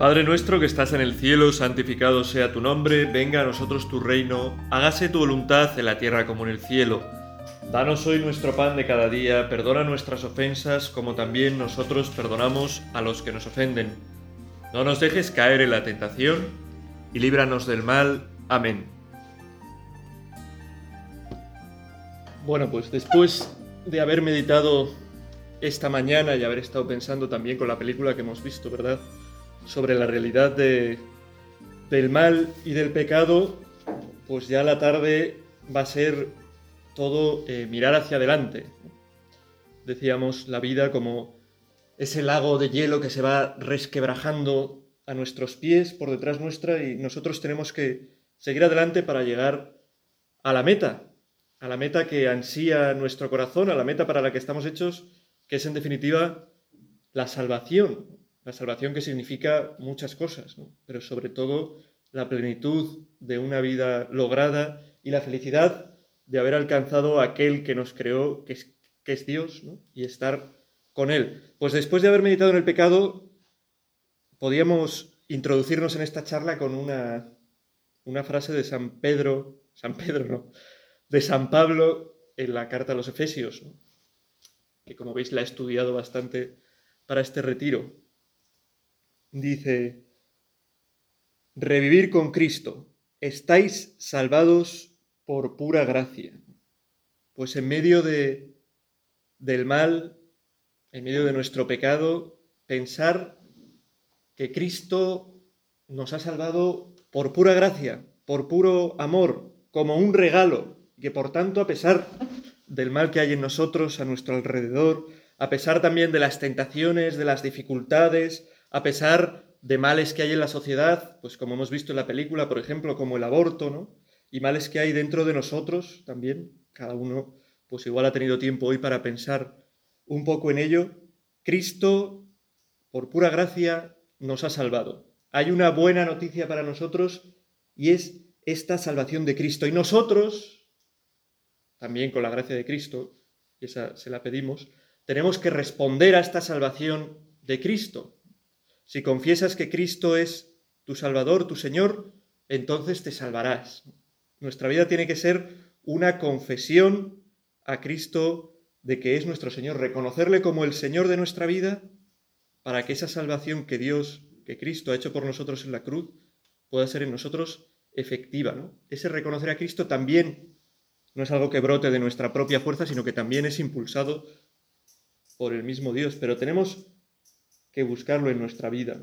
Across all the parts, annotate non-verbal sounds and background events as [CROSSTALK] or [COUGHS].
Padre nuestro que estás en el cielo, santificado sea tu nombre, venga a nosotros tu reino, hágase tu voluntad en la tierra como en el cielo. Danos hoy nuestro pan de cada día, perdona nuestras ofensas como también nosotros perdonamos a los que nos ofenden. No nos dejes caer en la tentación y líbranos del mal. Amén. Bueno, pues después de haber meditado esta mañana y haber estado pensando también con la película que hemos visto, ¿verdad? Sobre la realidad de, del mal y del pecado, pues ya la tarde va a ser todo eh, mirar hacia adelante. Decíamos la vida como ese lago de hielo que se va resquebrajando a nuestros pies, por detrás nuestra, y nosotros tenemos que seguir adelante para llegar a la meta, a la meta que ansía nuestro corazón, a la meta para la que estamos hechos, que es en definitiva la salvación, la salvación que significa muchas cosas, pero sobre todo la plenitud de una vida lograda y la felicidad de haber alcanzado aquel que nos creó, que es, que es Dios, y estar con Él. Pues después de haber meditado en el pecado, podíamos introducirnos en esta charla con una, una frase de San Pedro, San Pedro, ¿no? De San Pablo en la carta a los Efesios, que como veis la he estudiado bastante para este retiro dice, revivir con Cristo, estáis salvados por pura gracia. Pues en medio de, del mal, en medio de nuestro pecado, pensar que Cristo nos ha salvado por pura gracia, por puro amor, como un regalo, que por tanto, a pesar del mal que hay en nosotros, a nuestro alrededor, a pesar también de las tentaciones, de las dificultades, a pesar de males que hay en la sociedad, pues como hemos visto en la película, por ejemplo, como el aborto, ¿no? Y males que hay dentro de nosotros también, cada uno pues igual ha tenido tiempo hoy para pensar un poco en ello. Cristo, por pura gracia, nos ha salvado. Hay una buena noticia para nosotros y es esta salvación de Cristo. Y nosotros, también con la gracia de Cristo, esa se la pedimos, tenemos que responder a esta salvación de Cristo. Si confiesas que Cristo es tu Salvador, tu Señor, entonces te salvarás. Nuestra vida tiene que ser una confesión a Cristo de que es nuestro Señor, reconocerle como el Señor de nuestra vida para que esa salvación que Dios, que Cristo ha hecho por nosotros en la cruz, pueda ser en nosotros efectiva. ¿no? Ese reconocer a Cristo también no es algo que brote de nuestra propia fuerza, sino que también es impulsado por el mismo Dios. Pero tenemos que buscarlo en nuestra vida.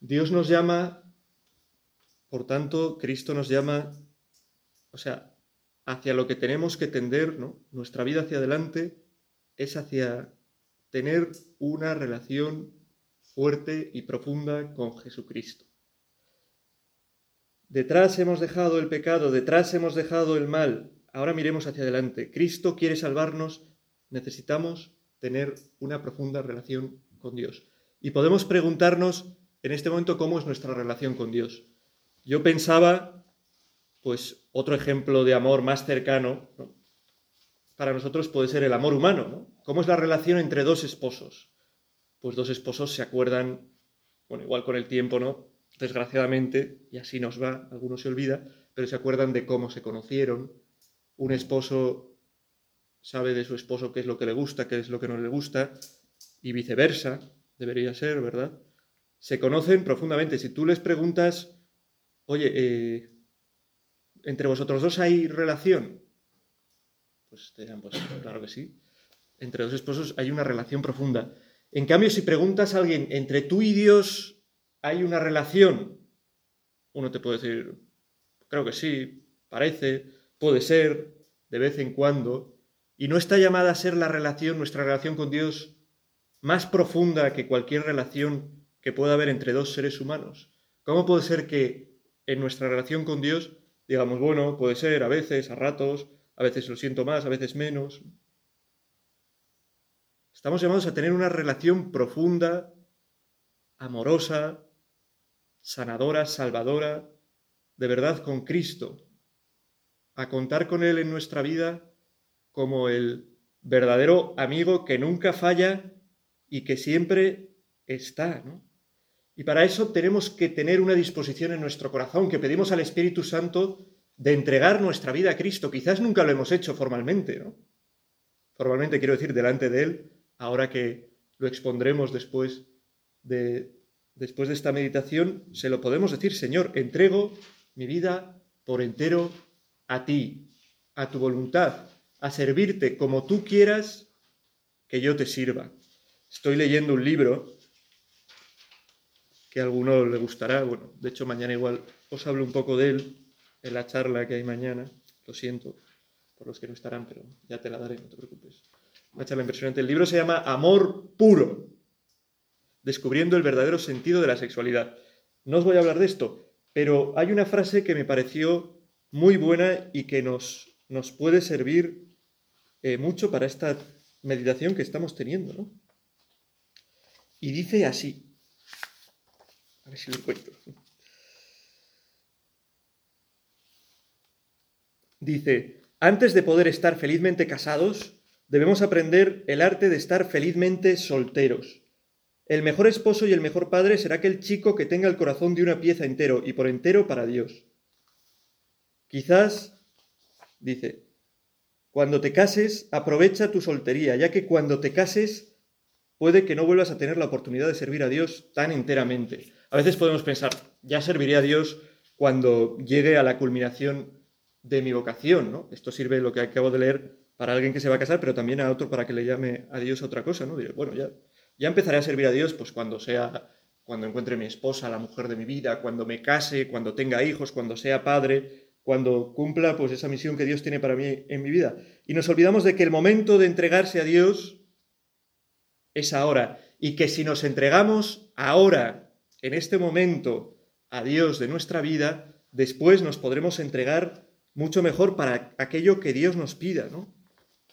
Dios nos llama, por tanto, Cristo nos llama, o sea, hacia lo que tenemos que tender, ¿no? Nuestra vida hacia adelante es hacia tener una relación fuerte y profunda con Jesucristo. Detrás hemos dejado el pecado, detrás hemos dejado el mal. Ahora miremos hacia adelante. Cristo quiere salvarnos, necesitamos tener una profunda relación con Dios. Y podemos preguntarnos en este momento cómo es nuestra relación con Dios. Yo pensaba, pues otro ejemplo de amor más cercano, para nosotros puede ser el amor humano. ¿Cómo es la relación entre dos esposos? Pues dos esposos se acuerdan, bueno, igual con el tiempo, ¿no? Desgraciadamente, y así nos va, algunos se olvida, pero se acuerdan de cómo se conocieron. Un esposo sabe de su esposo qué es lo que le gusta, qué es lo que no le gusta, y viceversa, debería ser, ¿verdad? Se conocen profundamente. Si tú les preguntas, oye, eh, ¿entre vosotros dos hay relación? Pues te dirán, pues claro que sí. Entre dos esposos hay una relación profunda. En cambio, si preguntas a alguien, ¿entre tú y Dios hay una relación? Uno te puede decir, creo que sí, parece, puede ser, de vez en cuando, y no está llamada a ser la relación, nuestra relación con Dios, más profunda que cualquier relación que pueda haber entre dos seres humanos. ¿Cómo puede ser que en nuestra relación con Dios digamos, bueno, puede ser a veces, a ratos, a veces lo siento más, a veces menos? Estamos llamados a tener una relación profunda, amorosa, sanadora, salvadora, de verdad con Cristo, a contar con Él en nuestra vida como el verdadero amigo que nunca falla y que siempre está, ¿no? Y para eso tenemos que tener una disposición en nuestro corazón, que pedimos al Espíritu Santo de entregar nuestra vida a Cristo. Quizás nunca lo hemos hecho formalmente, ¿no? Formalmente quiero decir delante de Él, ahora que lo expondremos después de, después de esta meditación, se lo podemos decir, Señor, entrego mi vida por entero a ti, a tu voluntad, a servirte como tú quieras que yo te sirva. Estoy leyendo un libro que a alguno le gustará, bueno, de hecho mañana igual os hablo un poco de él en la charla que hay mañana, lo siento por los que no estarán, pero ya te la daré, no te preocupes. Una charla impresionante. El libro se llama Amor puro, descubriendo el verdadero sentido de la sexualidad. No os voy a hablar de esto, pero hay una frase que me pareció muy buena y que nos, nos puede servir eh, mucho para esta meditación que estamos teniendo, ¿no? Y dice así. A ver si lo encuentro. Dice, antes de poder estar felizmente casados, debemos aprender el arte de estar felizmente solteros. El mejor esposo y el mejor padre será aquel chico que tenga el corazón de una pieza entero y por entero para Dios. Quizás, dice, cuando te cases, aprovecha tu soltería, ya que cuando te cases puede que no vuelvas a tener la oportunidad de servir a Dios tan enteramente. A veces podemos pensar, ya serviré a Dios cuando llegue a la culminación de mi vocación, ¿no? Esto sirve lo que acabo de leer para alguien que se va a casar, pero también a otro para que le llame a Dios otra cosa, ¿no? Diré, bueno, ya, ya empezaré a servir a Dios pues cuando sea, cuando encuentre mi esposa, la mujer de mi vida, cuando me case, cuando tenga hijos, cuando sea padre, cuando cumpla pues esa misión que Dios tiene para mí en mi vida. Y nos olvidamos de que el momento de entregarse a Dios es ahora y que si nos entregamos ahora, en este momento, a Dios de nuestra vida, después nos podremos entregar mucho mejor para aquello que Dios nos pida, ¿no?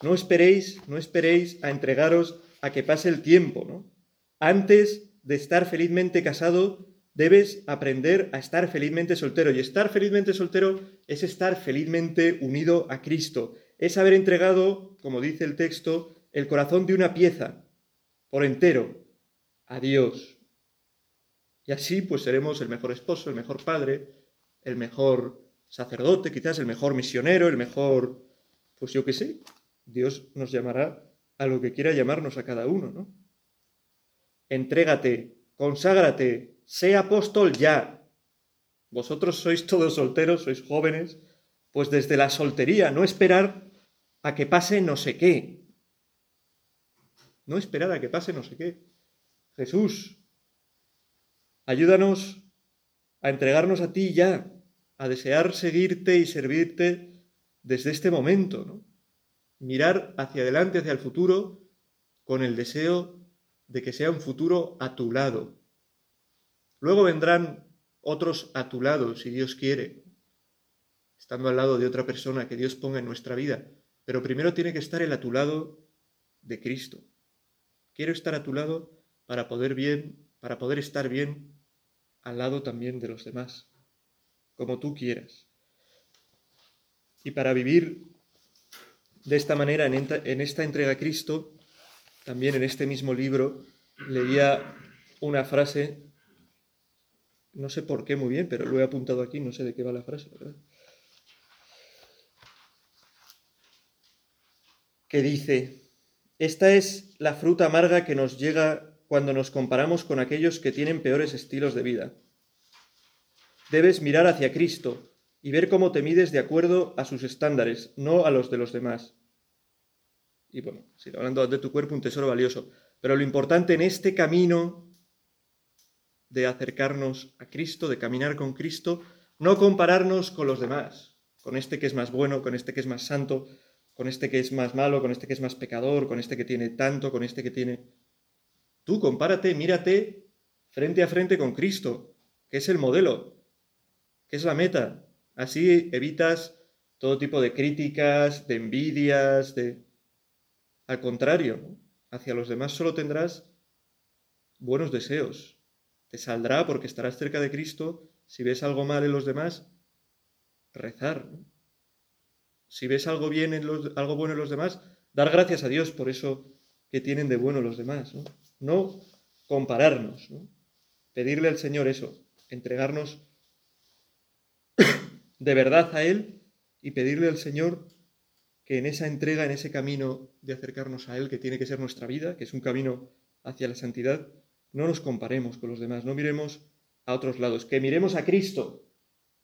No esperéis, no esperéis a entregaros a que pase el tiempo, ¿no? Antes de estar felizmente casado, debes aprender a estar felizmente soltero. Y estar felizmente soltero es estar felizmente unido a Cristo. Es haber entregado, como dice el texto, el corazón de una pieza, por entero, a Dios. Y así pues seremos el mejor esposo, el mejor padre, el mejor sacerdote, quizás el mejor misionero, el mejor, pues yo qué sé, Dios nos llamará a lo que quiera llamarnos a cada uno, ¿no? Entrégate, conságrate, sé apóstol ya. Vosotros sois todos solteros, sois jóvenes, pues desde la soltería, no esperar a que pase no sé qué. No esperar a que pase no sé qué. Jesús, ayúdanos a entregarnos a ti ya, a desear seguirte y servirte desde este momento, ¿no? Mirar hacia adelante, hacia el futuro, con el deseo de que sea un futuro a tu lado. Luego vendrán otros a tu lado, si Dios quiere, estando al lado de otra persona que Dios ponga en nuestra vida. Pero primero tiene que estar el a tu lado de Cristo. Quiero estar a tu lado para poder bien, para poder estar bien al lado también de los demás como tú quieras. Y para vivir de esta manera en esta entrega a Cristo, también en este mismo libro leía una frase, no sé por qué muy bien, pero lo he apuntado aquí, no sé de qué va la frase, ¿verdad? que dice, esta es la fruta amarga que nos llega cuando nos comparamos con aquellos que tienen peores estilos de vida. Debes mirar hacia Cristo y ver cómo te mides de acuerdo a sus estándares, no a los de los demás. Y bueno, sigue hablando de tu cuerpo, un tesoro valioso. Pero lo importante en este camino de acercarnos a Cristo, de caminar con Cristo, no compararnos con los demás, con este que es más bueno, con este que es más santo, con este que es más malo, con este que es más pecador, con este que tiene tanto, con este que tiene... Tú compárate, mírate frente a frente con Cristo, que es el modelo, ¿Qué es la meta. Así evitas todo tipo de críticas, de envidias, de... Al contrario, hacia los demás solo tendrás buenos deseos. Te saldrá porque estarás cerca de Cristo. Si ves algo mal en los demás, rezar. Si ves algo, bien en algo bueno en los demás, dar gracias a Dios por eso que tienen de bueno los demás. No, no compararnos. ¿no? pedirle al Señor eso, entregarnos [COUGHS] de verdad a Él y pedirle al Señor que en esa entrega, en ese camino de acercarnos a Él, que tiene que ser nuestra vida, que es un camino hacia la santidad, no nos comparemos con los demás, no miremos a otros lados, que miremos a Cristo.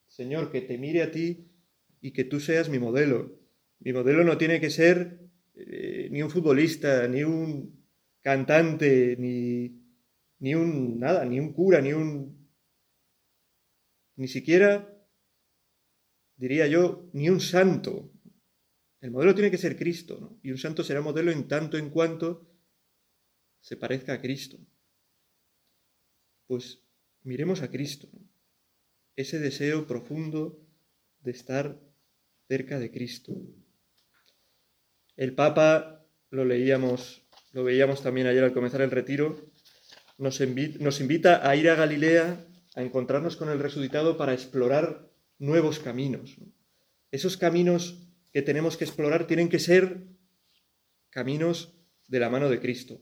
Señor, que te mire a ti y que tú seas mi modelo. Mi modelo no tiene que ser eh, ni un futbolista, ni un cantante, ni, ni un nada, ni un cura, ni un... ni siquiera, diría yo, ni un santo. El modelo tiene que ser Cristo, ¿no? Y un santo será modelo en tanto en cuanto se parezca a Cristo. Pues miremos a Cristo, ese deseo profundo de estar cerca de Cristo. El Papa, lo leíamos, lo veíamos también ayer al comenzar el retiro, nos, nos invita a ir a Galilea, a encontrarnos con el resucitado para explorar nuevos caminos. Esos caminos que tenemos que explorar tienen que ser caminos de la mano de Cristo,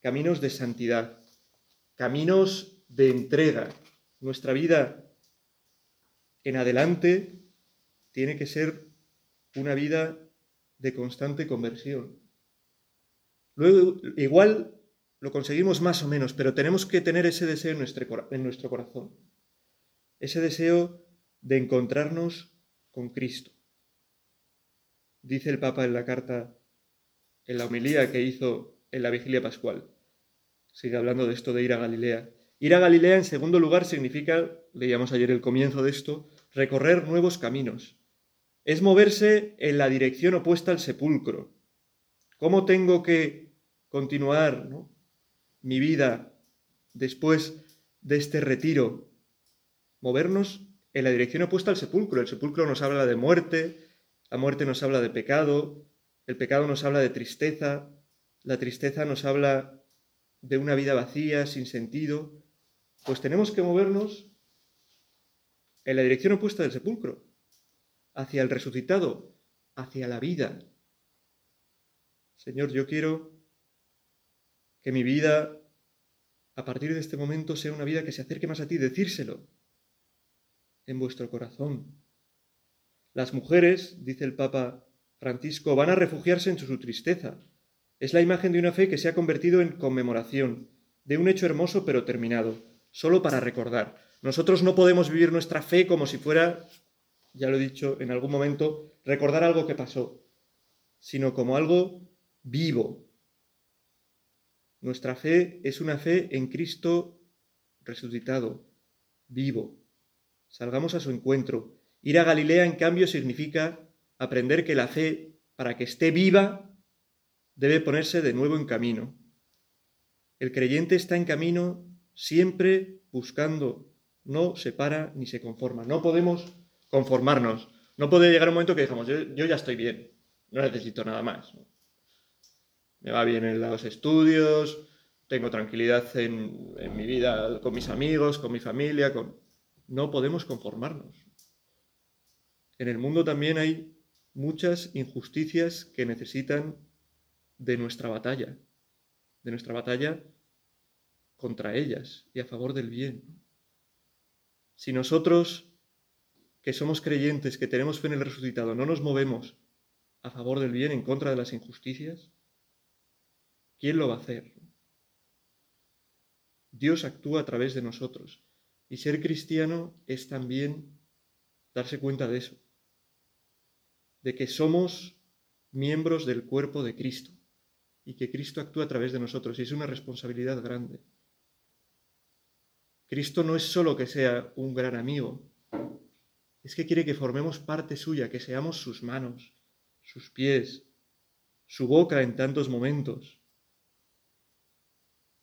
caminos de santidad, caminos de entrega. Nuestra vida en adelante tiene que ser una vida de constante conversión. Luego, igual lo conseguimos más o menos, pero tenemos que tener ese deseo en nuestro, corazón. Ese deseo de encontrarnos con Cristo. Dice el Papa en la carta, en la homilía que hizo en la vigilia pascual. Sigue hablando de esto de ir a Galilea. Ir a Galilea, en segundo lugar, significa, leíamos ayer el comienzo de esto, recorrer nuevos caminos. Es moverse en la dirección opuesta al sepulcro. ¿Cómo tengo que continuar mi vida después de este retiro? Movernos en la dirección opuesta al sepulcro. El sepulcro nos habla de muerte, la muerte nos habla de pecado, el pecado nos habla de tristeza, la tristeza nos habla de una vida vacía, sin sentido, pues tenemos que movernos en la dirección opuesta del sepulcro, hacia el resucitado, hacia la vida. Señor, yo quiero que mi vida, a partir de este momento, sea una vida que se acerque más a ti, decírselo en vuestro corazón. Las mujeres, dice el Papa Francisco, van a refugiarse en su tristeza. Es la imagen de una fe que se ha convertido en conmemoración, de un hecho hermoso pero terminado solo para recordar. Nosotros no podemos vivir nuestra fe como si fuera, ya lo he dicho en algún momento, recordar algo que pasó, sino como algo vivo. Nuestra fe es una fe en Cristo resucitado, vivo. Salgamos a su encuentro. Ir a Galilea, en cambio, significa aprender que la fe, para que esté viva, debe ponerse de nuevo en camino. El creyente está en camino siempre buscando, no se para ni se conforma. No podemos conformarnos. No puede llegar un momento que digamos, yo, ya estoy bien, no necesito nada más. Me va bien en los estudios, tengo tranquilidad en, mi vida con mis amigos, con mi familia. No podemos conformarnos. En el mundo también hay muchas injusticias que necesitan de nuestra batalla, de nuestra batalla contra ellas y a favor del bien. Si nosotros, que somos creyentes, que tenemos fe en el resucitado, no nos movemos a favor del bien en contra de las injusticias, ¿quién lo va a hacer? Dios actúa a través de nosotros y ser cristiano es también darse cuenta de eso, de que somos miembros del cuerpo de Cristo y que Cristo actúa a través de nosotros y es una responsabilidad grande. Cristo no es solo que sea un gran amigo, es que quiere que formemos parte suya, que seamos sus manos, sus pies, su boca en tantos momentos,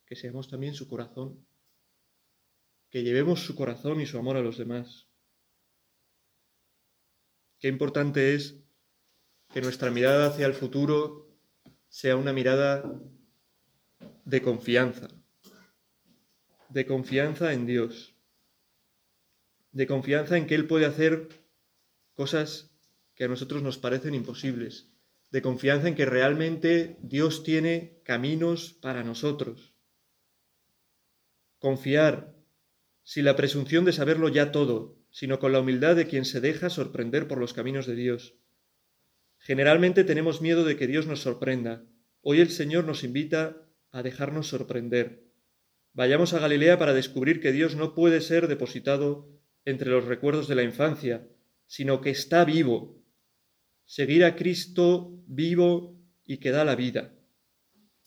que seamos también su corazón, que llevemos su corazón y su amor a los demás. Qué importante es que nuestra mirada hacia el futuro sea una mirada de confianza, de confianza en Dios, de confianza en que Él puede hacer cosas que a nosotros nos parecen imposibles, de confianza en que realmente Dios tiene caminos para nosotros. Confiar sin la presunción de saberlo ya todo, sino con la humildad de quien se deja sorprender por los caminos de Dios. Generalmente tenemos miedo de que Dios nos sorprenda. Hoy el Señor nos invita a dejarnos sorprender. Vayamos a Galilea para descubrir que Dios no puede ser depositado entre los recuerdos de la infancia, sino que está vivo. Seguir a Cristo vivo y que da la vida.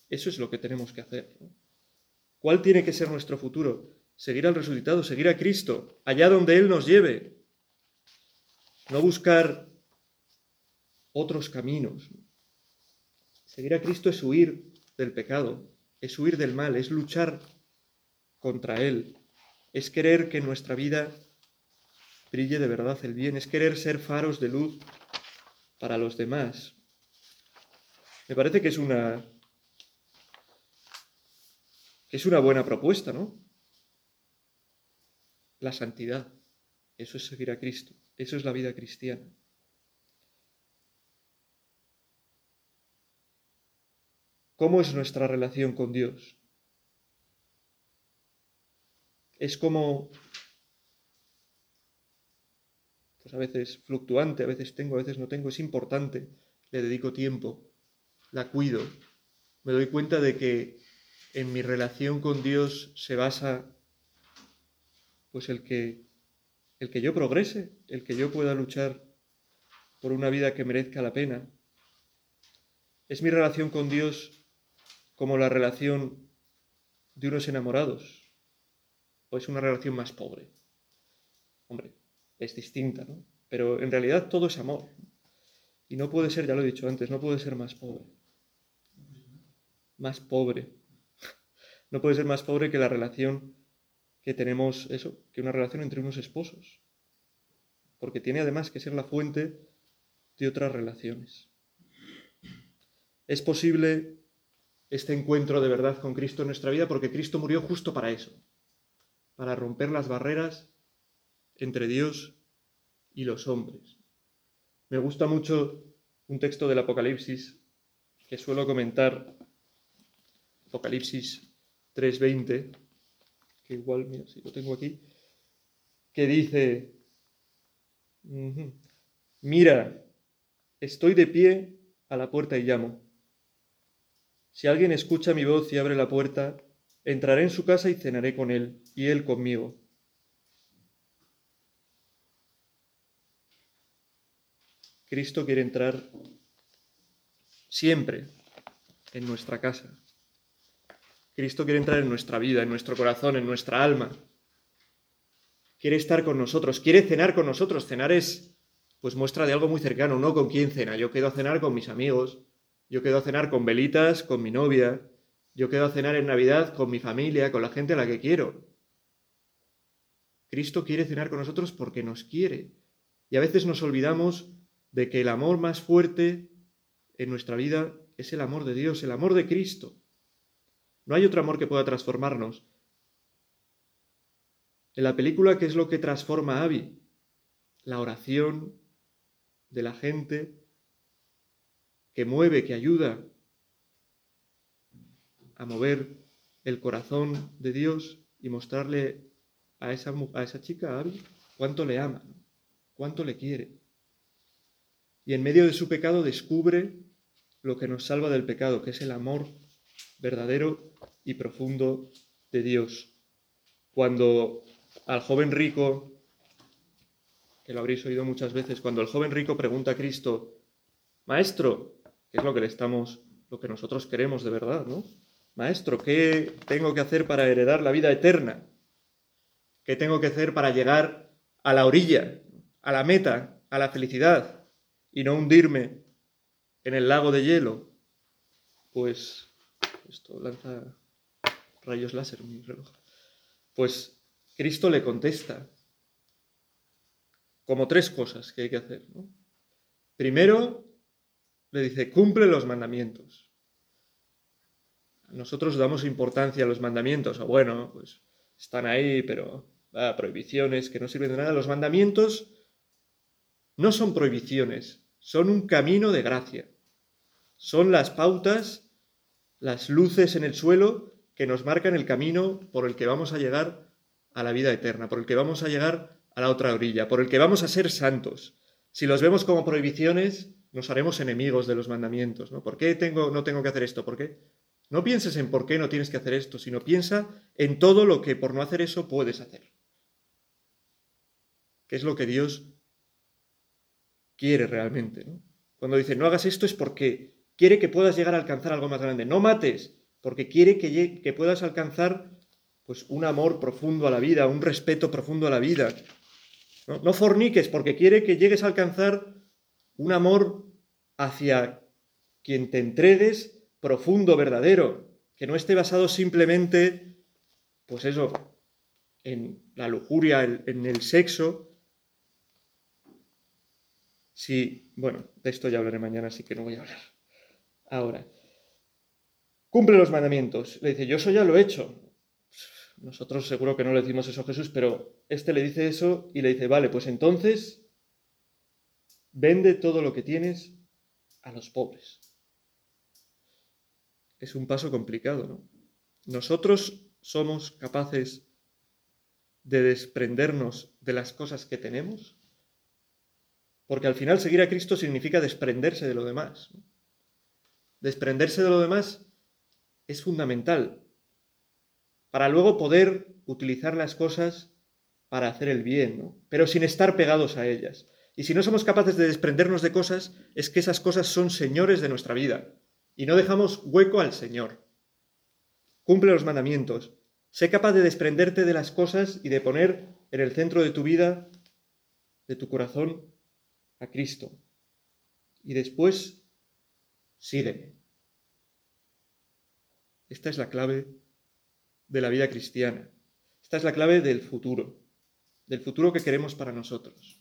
Eso es lo que tenemos que hacer. ¿Cuál tiene que ser nuestro futuro? Seguir al resucitado, seguir a Cristo, allá donde Él nos lleve. No buscar otros caminos. Seguir a Cristo es huir del pecado, es huir del mal, es luchar contra Él, es querer que en nuestra vida brille de verdad el bien, es querer ser faros de luz para los demás. Me parece que es una es una buena propuesta, ¿no? La santidad, eso es seguir a Cristo, eso es la vida cristiana. ¿Cómo es nuestra relación con Dios? Es como, pues a veces fluctuante, a veces tengo, a veces no tengo, es importante, le dedico tiempo, la cuido, me doy cuenta de que en mi relación con Dios se basa pues el que el que yo progrese, el que yo pueda luchar por una vida que merezca la pena. Es mi relación con Dios como la relación de unos enamorados? ¿O es una relación más pobre? Hombre, es distinta, ¿no? Pero en realidad todo es amor. Y no puede ser, ya lo he dicho antes, no puede ser más pobre. Más pobre. [LAUGHS] No puede ser más pobre que la relación que tenemos, eso, que una relación entre unos esposos. Porque tiene además que ser la fuente de otras relaciones. Es posible este encuentro de verdad con Cristo en nuestra vida, porque Cristo murió justo para eso, para romper las barreras entre Dios y los hombres. Me gusta mucho un texto del Apocalipsis que suelo comentar, Apocalipsis 3:20, que igual, mira, si lo tengo aquí, que dice, mira, estoy de pie a la puerta y llamo. Si alguien escucha mi voz y abre la puerta, entraré en su casa y cenaré con él, y él conmigo. Cristo quiere entrar siempre en nuestra casa. Cristo quiere entrar en nuestra vida, en nuestro corazón, en nuestra alma. Quiere estar con nosotros, quiere cenar con nosotros. Cenar es, pues, muestra de algo muy cercano, no con quién cena. Yo quedo a cenar con mis amigos, yo quedo a cenar con velitas, con mi novia. Yo quedo a cenar en Navidad con mi familia, con la gente a la que quiero. Cristo quiere cenar con nosotros porque nos quiere. Y a veces nos olvidamos de que el amor más fuerte en nuestra vida es el amor de Dios, el amor de Cristo. No hay otro amor que pueda transformarnos. En la película, ¿qué es lo que transforma a Abby? La oración de la gente que mueve, que ayuda a mover el corazón de Dios y mostrarle a esa, a esa chica, a cuánto le ama, cuánto le quiere. Y en medio de su pecado descubre lo que nos salva del pecado, que es el amor verdadero y profundo de Dios. Cuando al joven rico, que lo habréis oído muchas veces, cuando el joven rico pregunta a Cristo, Maestro, que es lo que le estamos, lo que nosotros queremos de verdad, ¿no? Maestro, ¿qué tengo que hacer para heredar la vida eterna? ¿Qué tengo que hacer para llegar a la orilla, a la meta, a la felicidad y no hundirme en el lago de hielo? Pues esto lanza rayos láser mi reloj. Pues Cristo le contesta como tres cosas que hay que hacer. Primero, le dice, cumple los mandamientos. Nosotros damos importancia a los mandamientos, o bueno, pues están ahí, pero prohibiciones que no sirven de nada. Los mandamientos no son prohibiciones, son un camino de gracia. Son las pautas, las luces en el suelo que nos marcan el camino por el que vamos a llegar a la vida eterna, por el que vamos a llegar a la otra orilla, por el que vamos a ser santos. Si los vemos como prohibiciones, nos haremos enemigos de los mandamientos. ¿no? ¿Por qué tengo, no tengo que hacer esto? ¿Por qué? No pienses en por qué no tienes que hacer esto, sino piensa en todo lo que por no hacer eso puedes hacer. ¿Qué es lo que Dios quiere realmente? Cuando dice no hagas esto es porque quiere que puedas llegar a alcanzar algo más grande. No mates, porque quiere que, que puedas alcanzar pues un amor profundo a la vida, un respeto profundo a la vida. ¿no? forniques porque quiere que llegues a alcanzar un amor hacia quien te entregues profundo, verdadero, que no esté basado simplemente, pues eso, en la lujuria, en el sexo. Sí, bueno, de esto ya hablaré mañana, así que no voy a hablar. Ahora, cumple los mandamientos. Le dice, yo eso ya lo he hecho. Nosotros seguro que no le decimos eso a Jesús, pero este le dice eso y le dice, vale, pues entonces vende todo lo que tienes a los pobres. Es un paso complicado, ¿no? Nosotros somos capaces de desprendernos de las cosas que tenemos, porque al final seguir a Cristo significa desprenderse de lo demás. Desprenderse de lo demás es fundamental para luego poder utilizar las cosas para hacer el bien, ¿no? pero sin estar pegados a ellas. Y si no somos capaces de desprendernos de cosas, es que esas cosas son señores de nuestra vida y no dejamos hueco al Señor. Cumple los mandamientos. Sé capaz de desprenderte de las cosas y de poner en el centro de tu vida, de tu corazón, a Cristo. Y después, sígueme. Esta es la clave de la vida cristiana. Esta es la clave del futuro, del futuro que queremos para nosotros.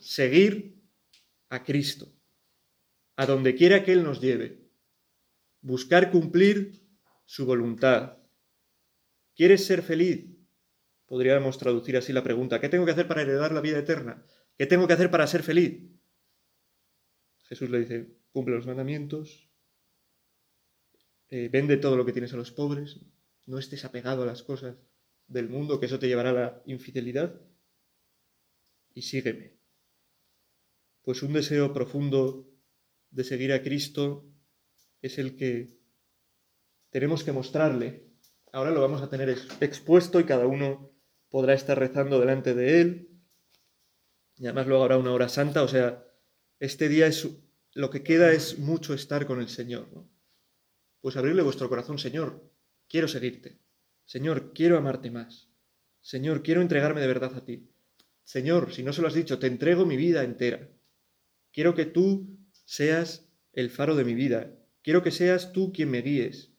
Seguir a Cristo, a donde quiera que Él nos lleve. Buscar cumplir su voluntad. ¿Quieres ser feliz? Podríamos traducir así la pregunta. ¿Qué tengo que hacer para heredar la vida eterna? ¿Qué tengo que hacer para ser feliz? Jesús le dice, cumple los mandamientos, eh, vende todo lo que tienes a los pobres, no estés apegado a las cosas del mundo, que eso te llevará a la infidelidad, y sígueme. Pues un deseo profundo de seguir a Cristo es el que tenemos que mostrarle. Ahora lo vamos a tener expuesto y cada uno podrá estar rezando delante de él. Y además luego habrá una hora santa, o sea, este día es lo que queda es mucho estar con el Señor. Pues abrirle vuestro corazón, Señor, quiero seguirte. Señor, quiero amarte más. Señor, quiero entregarme de verdad a ti. Señor, si no se lo has dicho, te entrego mi vida entera. Quiero que tú seas el faro de mi vida. Quiero que seas tú quien me guíes.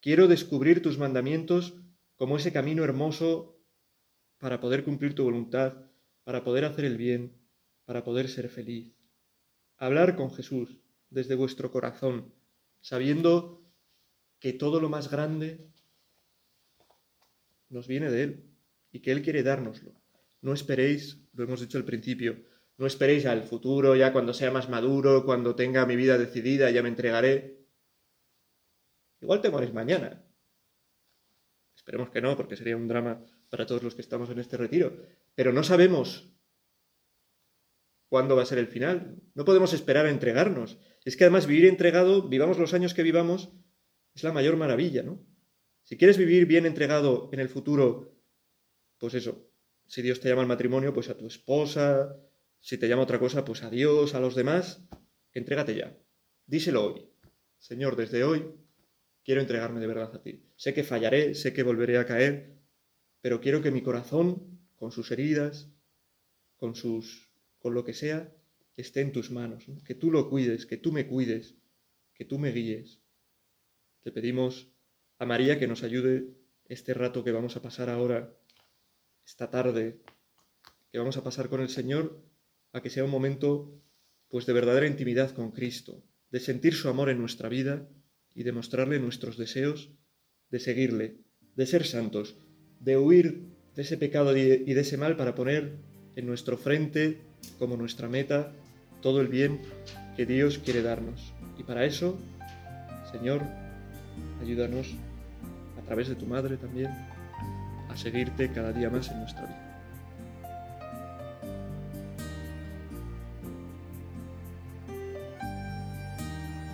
Quiero descubrir tus mandamientos como ese camino hermoso para poder cumplir tu voluntad, para poder hacer el bien, para poder ser feliz. Hablar con Jesús desde vuestro corazón, sabiendo que todo lo más grande nos viene de Él y que Él quiere dárnoslo. No esperéis, lo hemos dicho al principio, no esperéis al futuro, ya cuando sea más maduro, cuando tenga mi vida decidida, ya me entregaré. Igual te mueres mañana. Esperemos que no, porque sería un drama para todos los que estamos en este retiro. Pero no sabemos cuándo va a ser el final. No podemos esperar a entregarnos. Es que además vivir entregado, vivamos los años que vivamos, es la mayor maravilla, ¿no? Si quieres vivir bien entregado en el futuro, pues eso, si Dios te llama al matrimonio, pues a tu esposa, si te llama otra cosa, pues a Dios, a los demás, entrégate ya. Díselo hoy. Señor, desde hoy quiero entregarme de verdad a ti. Sé que fallaré, sé que volveré a caer, pero quiero que mi corazón, con sus heridas, con sus con lo que sea, esté en tus manos, que tú lo cuides, que tú me cuides, que tú me guíes. Te pedimos a María que nos ayude este rato que vamos a pasar ahora, esta tarde, que vamos a pasar con el Señor, a que sea un momento pues de verdadera intimidad con Cristo, de sentir su amor en nuestra vida y de mostrarle nuestros deseos de seguirle, de ser santos, de huir de ese pecado y de ese mal para poner en nuestro frente como nuestra meta todo el bien que Dios quiere darnos. Y para eso, Señor, ayúdanos a través de tu madre también, a seguirte cada día más en nuestra vida.